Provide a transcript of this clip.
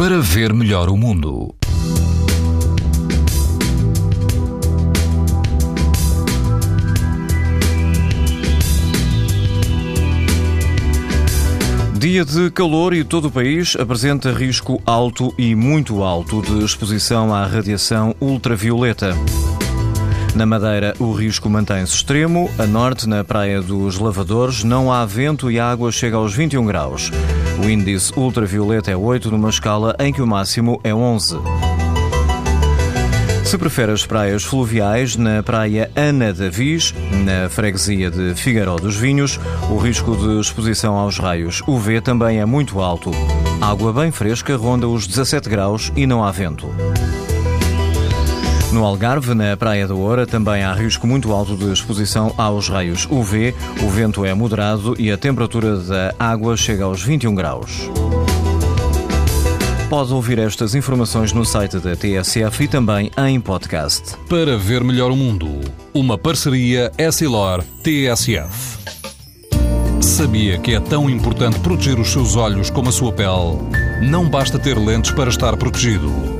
para ver melhor o mundo. Dia de calor e todo o país apresenta risco alto e muito alto de exposição à radiação ultravioleta. Na Madeira, o risco mantém-se extremo. A norte, na Praia dos Lavadores, não há vento e a água chega aos 21 graus. O índice ultravioleta é 8, numa escala em que o máximo é 11. Se prefere as praias fluviais, na praia Ana Davis, na freguesia de Figueiró dos Vinhos, o risco de exposição aos raios UV também é muito alto. Água bem fresca ronda os 17 graus e não há vento. No Algarve, na Praia da Oura, também há risco muito alto de exposição aos raios UV. O vento é moderado e a temperatura da água chega aos 21 graus. Pode ouvir estas informações no site da TSF e também em podcast. Para ver melhor o mundo, uma parceria Essilor-TSF. Sabia que é tão importante proteger os seus olhos como a sua pele? Não basta ter lentes para estar protegido.